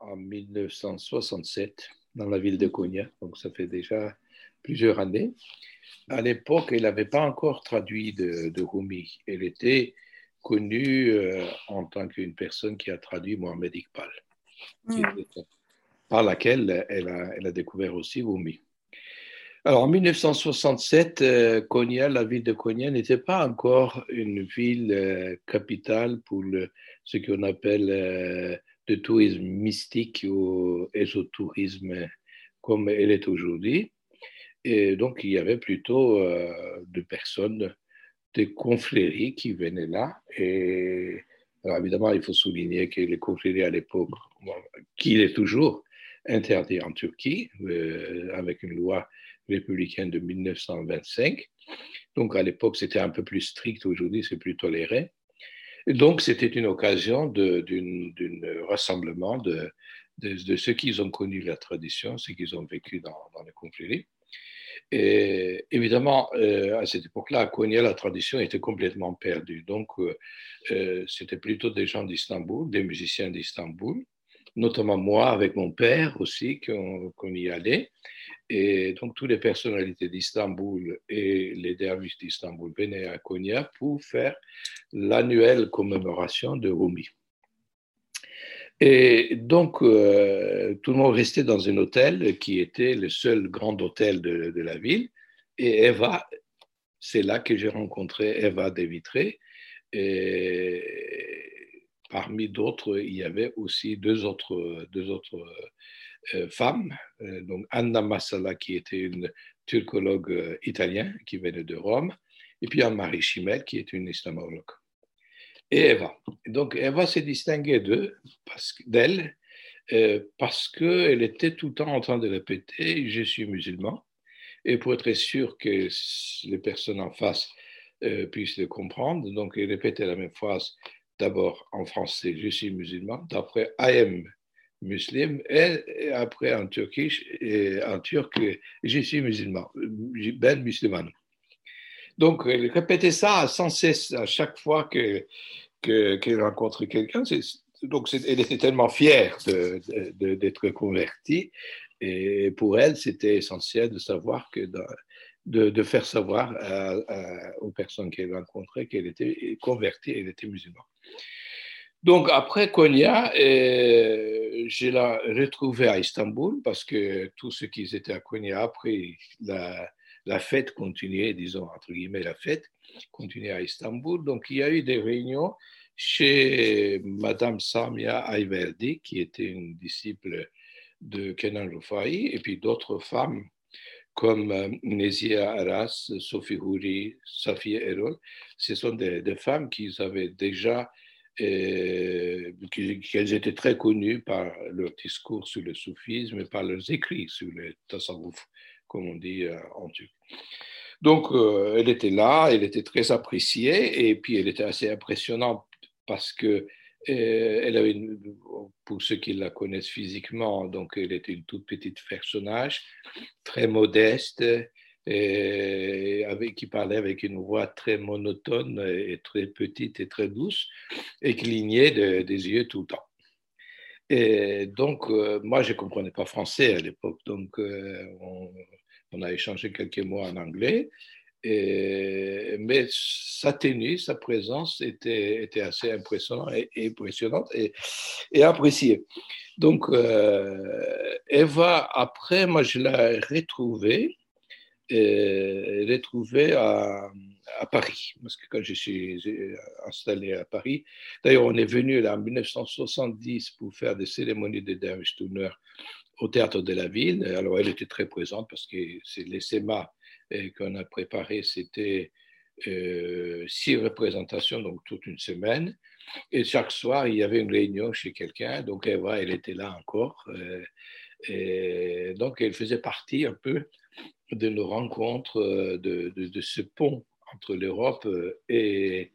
En 1967, dans la ville de Konya, donc ça fait déjà plusieurs années. À l'époque, elle n'avait pas encore traduit de, de, Rumi. Elle était connue euh, en tant qu'une personne qui a traduit Mohamed Iqbal, mm. par laquelle elle a, elle a, découvert aussi Rumi. Alors en 1967, euh, Konya, la ville de Konya n'était pas encore une ville euh, capitale pour le, ce qu'on appelle le tourisme mystique ou ésotourisme comme elle est aujourd'hui. Et donc, il y avait plutôt euh, de personnes, des confréries qui venaient là. Et alors, évidemment, il faut souligner que les confréries à l'époque, qui est toujours interdit en Turquie, euh, avec une loi républicaine de 1925. Donc, à l'époque, c'était un peu plus strict. Aujourd'hui, c'est plus toléré. Donc, c'était une occasion d'un rassemblement de, ceux qui ont connu la tradition, ceux qui ont vécu dans, dans les confréries. Et évidemment, euh, à cette époque-là, à Konya, la tradition était complètement perdue. Donc, euh, euh, c'était plutôt des gens d'Istanbul, des musiciens d'Istanbul, notamment moi avec mon père aussi, qu'on y allait. Et donc, toutes les personnalités d'Istanbul et les derviches d'Istanbul venaient à Konya pour faire l'annuelle commémoration de Rumi. Et donc, euh, tout le monde restait dans un hôtel qui était le seul grand hôtel de, la ville. Et Eva, c'est là que j'ai rencontré Eva Devitré. Et parmi d'autres, il y avait aussi deux autres, deux autres euh, femmes. Euh, donc, Anna Massala, qui était une turcologue italienne qui venait de Rome. Et puis Anne-Marie Chimel, qui est une islamologue et Eva. Donc Eva s'est distinguée d'elle euh, parce qu'elle était tout le temps en train de répéter Je suis musulman. Et pour être sûr que les personnes en face euh, puissent le comprendre, donc elle répétait la même phrase d'abord en français Je suis musulman, d'après I am muslim, et, après en turkish, et en turc Je suis musulman, ben musulman. Donc, elle répétait ça sans cesse à chaque fois que qu'elle rencontrait quelqu'un. Donc, elle était tellement fière d'être convertie. Et pour elle, c'était essentiel de savoir de, faire savoir aux personnes qu'elle rencontrait qu'elle était convertie, elle était musulmane. Donc, après Konya, euh, je l'ai retrouvée à Istanbul parce que tous ceux qui étaient à Konya après la, la fête continuait, disons, entre guillemets, la fête continuait à Istanbul. Donc, il y a eu des réunions chez Madame Samia Ayverdi, qui était une disciple de Kenan Rufai, et puis d'autres femmes comme euh, Nézia Aras, Sophie Houri, Safia Erol. Ce sont des, femmes qui avaient déjà, euh, qu'elles étaient très connues par leur discours sur le soufisme et par leurs écrits sur le tasawwuf comme on dit euh, en turc. Donc, euh, elle était là, elle était très appréciée, et puis elle était assez impressionnante parce que euh, elle avait, pour ceux qui la connaissent physiquement, donc elle était une toute petite personnage, très modeste, avec, qui parlait avec une voix très monotone et très petite et très douce, et clignait des yeux tout le temps. Et donc, moi, je ne comprenais pas français à l'époque, donc on, on a échangé quelques mots en anglais. mais sa tenue, sa présence était, assez impressionnante et, appréciée. Donc, euh, Eva, après, moi, je l'ai retrouvée, et retrouvée à, à, Paris, parce que quand je suis installé à Paris, d'ailleurs, on est venu là en 1970 pour faire des cérémonies de Dervish Turner au théâtre de la ville. Alors, elle était très présente parce que les SEMA euh, qu'on a préparé, c'était euh, six représentations, donc toute une semaine. Et chaque soir, il y avait une réunion chez quelqu'un. Donc, Eva, elle était là encore. Euh, et donc, elle faisait partie un peu de nos rencontres, de, de, ce pont entre l'Europe et,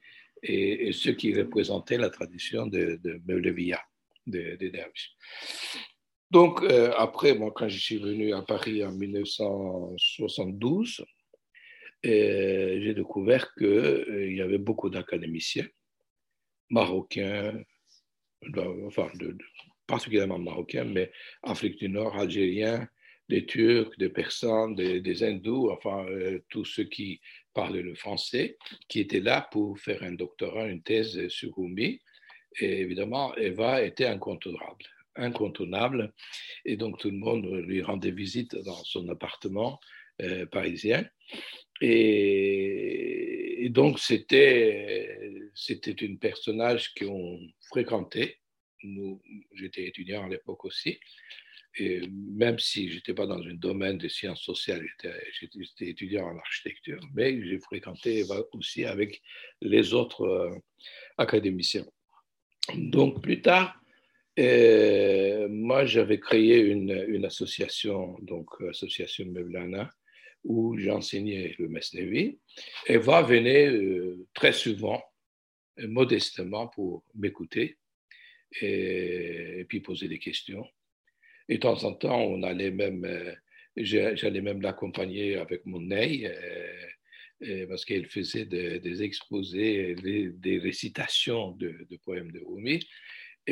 ceux qui représentaient la tradition de, de Meulevia, de Derviches. Donc, euh, après, moi, quand je suis venu à Paris en 1972, euh, j'ai découvert qu'il euh, y avait beaucoup d'académiciens marocains, enfin, particulièrement marocains, mais Afrique du Nord, Algériens, des Turcs, des Persans, des, Hindous, enfin tous ceux qui parlent le français, qui étaient là pour faire un doctorat, une thèse sur Rumi. Et évidemment, Eva était incontournable, incontournable. Et donc tout le monde lui rendait visite dans son appartement euh, parisien. Et, donc c'était c'était une personnage qu'on fréquentait. Nous, j'étais étudiant à l'époque aussi et même si je n'étais pas dans un domaine de sciences sociales, j'étais étudiant en architecture, mais j'ai fréquenté aussi avec les autres euh, académiciens. Donc plus tard, euh, moi j'avais créé une, association, donc association Mevlana, où j'enseignais le Mesnevi. Eva venait euh, très souvent, modestement, pour m'écouter et, et puis poser des questions. Et de temps en temps, on allait même, euh, j'allais même l'accompagner avec mon nez, euh, parce qu'elle faisait des, exposés, des, récitations de, poèmes de Rumi.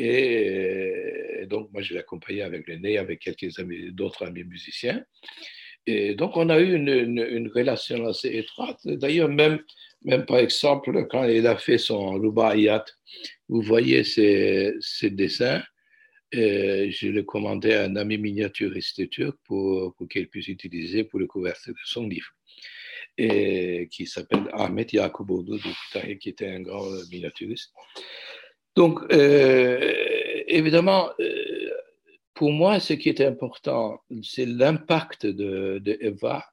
Et, donc, moi, je l'accompagnais avec le nez, avec quelques amis, d'autres amis musiciens. Et donc, on a eu une, relation assez étroite. D'ailleurs, même, par exemple, quand il a fait son Rubaiyat, vous voyez ces, ces dessins, je l'ai commandé à un ami miniaturiste turc pour, pour qu'il puisse utiliser pour le couverture de son livre, qui s'appelle Ahmet Yakuboğlu, qui était un grand miniaturiste. Donc, euh, évidemment, euh, pour moi, ce qui est important, c'est l'impact de, Eva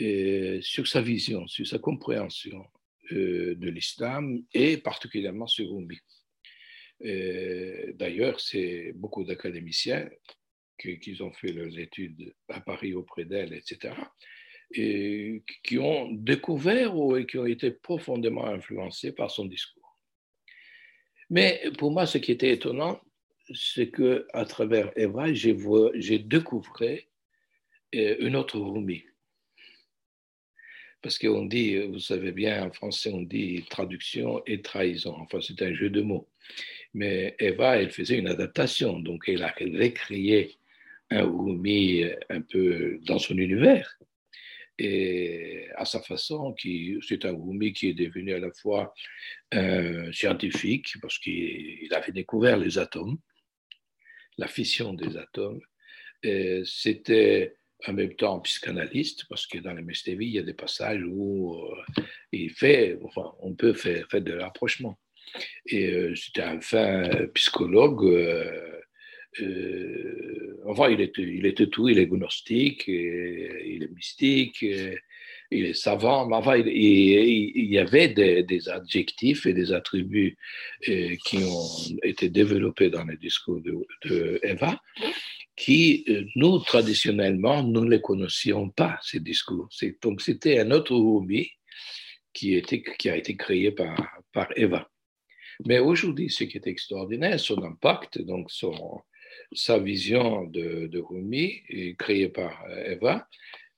euh, sur sa vision, sur sa compréhension de l'islam et particulièrement sur Rumi. D'ailleurs, c'est beaucoup d'académiciens qui, ont fait leurs études à Paris auprès d'elle, etc., et qui ont découvert ou qui ont été profondément influencés par son discours. Mais pour moi, ce qui était étonnant, c'est que à travers Eva, j'ai découvert euh, une autre Rumi. Parce qu'on dit, vous savez bien, en français, on dit traduction et trahison. Enfin, c'est un jeu de mots. Mais Eva, elle faisait une adaptation, donc elle a recréé un Rumi un peu dans son univers et à sa façon, qui, c'est un Rumi qui est devenu à la fois un scientifique, parce qu'il avait découvert les atomes, la fission des atomes, c'était en même temps psychanalyste, parce que dans les Mestévi, il y a des passages où euh, il fait, enfin, on peut faire, faire de rapprochement. Et euh, c'était un fin psychologue. Euh, euh, enfin, il était, il était tout. Il est gnostique, il est mystique, il est savant. Mais enfin, il, y avait des, adjectifs et des attributs qui ont été développés dans le discours de, de Eva qui, nous, traditionnellement, nous ne les connaissions pas, ces discours. Donc, c'était un autre Rumi qui, a été créé par Eva. Mais aujourd'hui, ce qui est extraordinaire, son impact, donc son, sa vision de, Rumi, créée par Eva,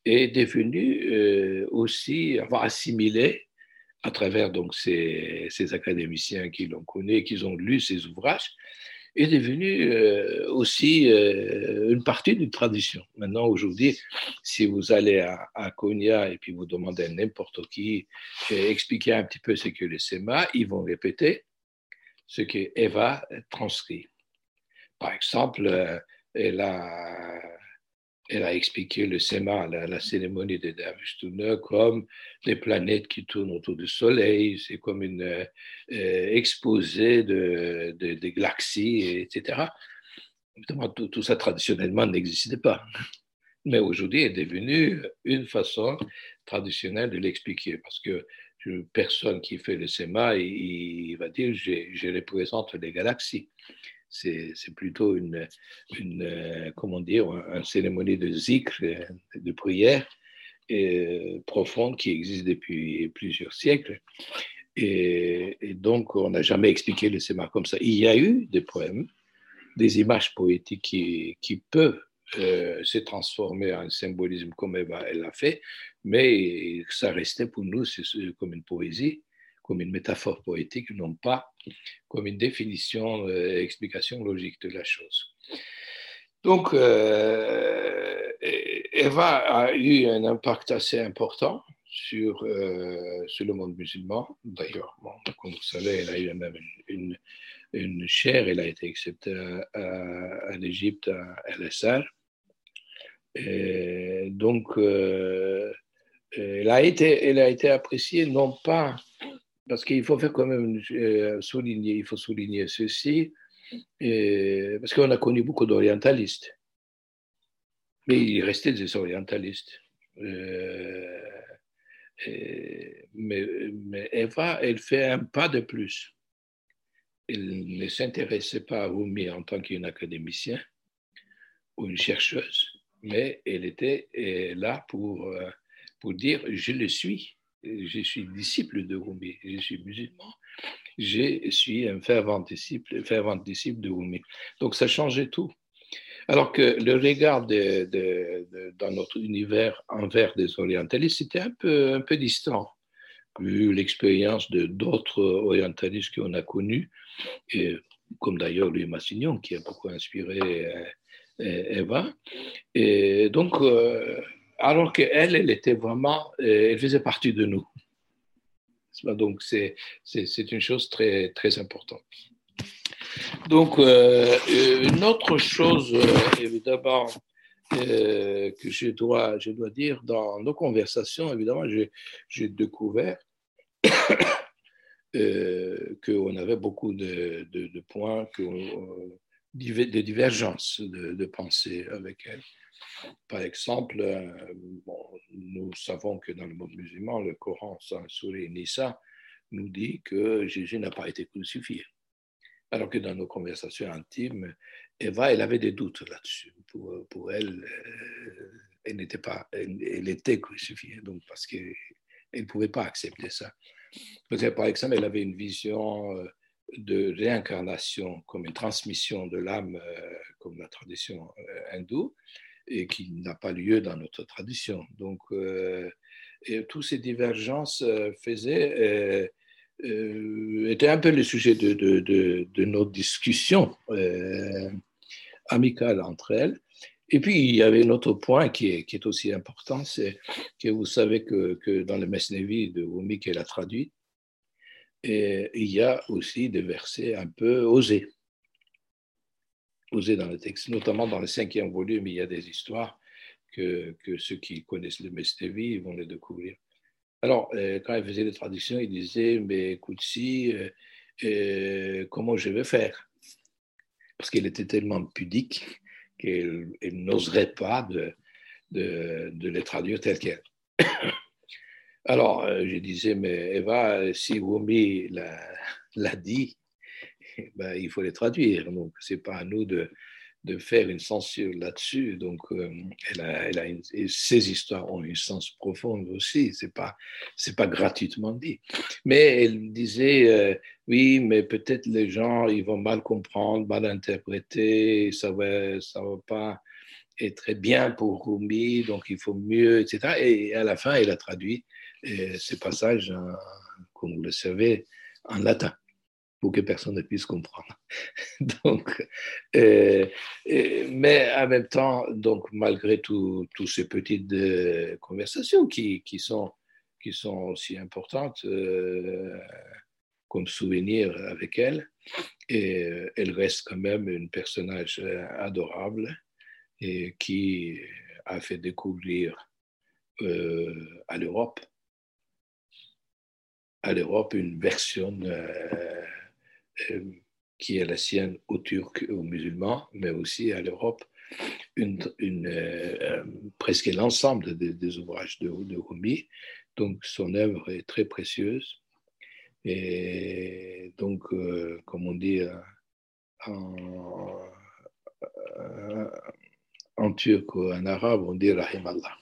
est devenue euh, aussi, avoir assimilé à travers donc ces, ces académiciens qui l'ont connu, qui ont lu ses ouvrages, est devenu euh, aussi euh, une partie d'une tradition. Maintenant, aujourd'hui, si vous allez à, à Konya et puis vous demandez à n'importe qui expliquer un petit peu ce que le SEMA, ils vont répéter ce que Eva transcrit. Par exemple, euh, elle a, expliqué le SEMA, la, cérémonie de Davistuna, comme des planètes qui tournent autour du Soleil, c'est comme une euh, exposé de, de, galaxies, etc. Tout, ça traditionnellement n'existait pas. Mais aujourd'hui est devenu une façon traditionnelle de l'expliquer, parce que personne qui fait le SEMA, il, va dire je, je représente les galaxies. C'est plutôt une, une, comment dire, une cérémonie de zikr, de prière et, profonde qui existe depuis plusieurs siècles. Et, donc, on n'a jamais expliqué le SEMA comme ça. Il y a eu des poèmes, des images poétiques qui, peuvent euh, s'est transformé en symbolisme comme elle l'a fait, mais ça restait pour nous comme une poésie comme une métaphore poétique, non pas comme une définition, euh, explication logique de la chose. Donc, euh, Eva a eu un impact assez important sur, euh, sur le monde musulman. D'ailleurs, comme vous savez, elle a eu même une, une, chaire, elle a été acceptée à, l'Égypte, à LSR. Et donc, euh, elle, a été, elle a été appréciée non pas, parce qu'il faut faire quand même euh, souligner, il faut souligner ceci, parce qu'on a connu beaucoup d'orientalistes. Mais il restait des orientalistes. Euh, mais, Eva, elle fait un pas de plus. Elle ne s'intéressait pas à Rumi en tant qu'une académicienne ou une chercheuse, mais elle était là pour, euh, pour dire Je le suis. Je suis disciple de Rumi, je suis musulman, je suis un fervent disciple, fervent disciple de Rumi. Donc ça changeait tout. Alors que le regard dans notre univers envers des orientalistes était un peu, un peu distant, vu l'expérience de d'autres orientalistes qu'on a connus, et, comme d'ailleurs Louis Massignon, qui a beaucoup inspiré euh, euh, Eva. Et donc, euh, alors qu'elle, elle était vraiment, elle faisait partie de nous. Donc, c'est une chose très, très importante. Donc, euh, une autre chose, euh, évidemment, euh, que je dois, je dois dire dans nos conversations, évidemment, j'ai découvert qu'on avait beaucoup de, de, points, que, de divergences de, de, pensée avec elle. Par exemple, nous savons que dans le monde musulman, le Coran, sans sourire Nissa, nous dit que Jésus n'a pas été crucifié. Alors que dans nos conversations intimes, Eva, elle avait des doutes là-dessus. Pour, pour, elle, euh, elle n'était pas, elle, était crucifiée, donc parce qu'elle ne pouvait pas accepter ça. Que, par exemple, elle avait une vision euh, de réincarnation comme une transmission de l'âme, euh, comme la tradition hindoue, et qui n'a pas lieu dans notre tradition. Donc, et toutes ces divergences faisaient euh, était un peu le sujet de, de, de, nos discussions euh, amicales entre elles. Et puis, il y avait un autre point qui est, qui est aussi important, c'est que vous savez que, que dans le Mesnevi de Rumi qu'elle a traduit, il y a aussi des versets un peu osés, osés dans le texte, notamment dans le cinquième volume, il y a des histoires que, ceux qui connaissent le Mesnevi vont les découvrir. Alors, euh, quand il faisait les traductions, il disait, mais écoute, si, euh, euh, comment je vais faire? Parce qu'il était tellement pudique qu'il n'oserait pas de, les traduire telles quelles. Alors, je disais, mais Eva, si Rumi l'a dit, ben, il faut les traduire. Donc, ce n'est pas à nous de, de faire une censure là-dessus. Donc, euh, ces histoires ont une sens profonde aussi. C'est pas, pas gratuitement dit. Mais elle disait, euh, oui, mais peut-être les gens, ils vont mal comprendre, mal interpréter, ça va, ça va pas être très bien pour Rumi, donc il faut mieux, etc. Et à la fin, elle a traduit ces passages, comme vous le savez, en latin pour que personne ne puisse comprendre. donc, euh, euh, mais en même temps, donc, malgré toutes ces petites euh, conversations qui, sont, qui sont aussi importantes comme souvenir avec elle, elle reste quand même un personnage adorable et qui a fait découvrir à l'Europe à l'Europe une version qui est la sienne aux Turcs et aux musulmans, mais aussi à l'Europe, une, euh, presque l'ensemble des, ouvrages de, Rumi. Donc son œuvre est très précieuse. Et donc, euh, comme on dit en, turc ou en arabe, on dit Rahim Allah.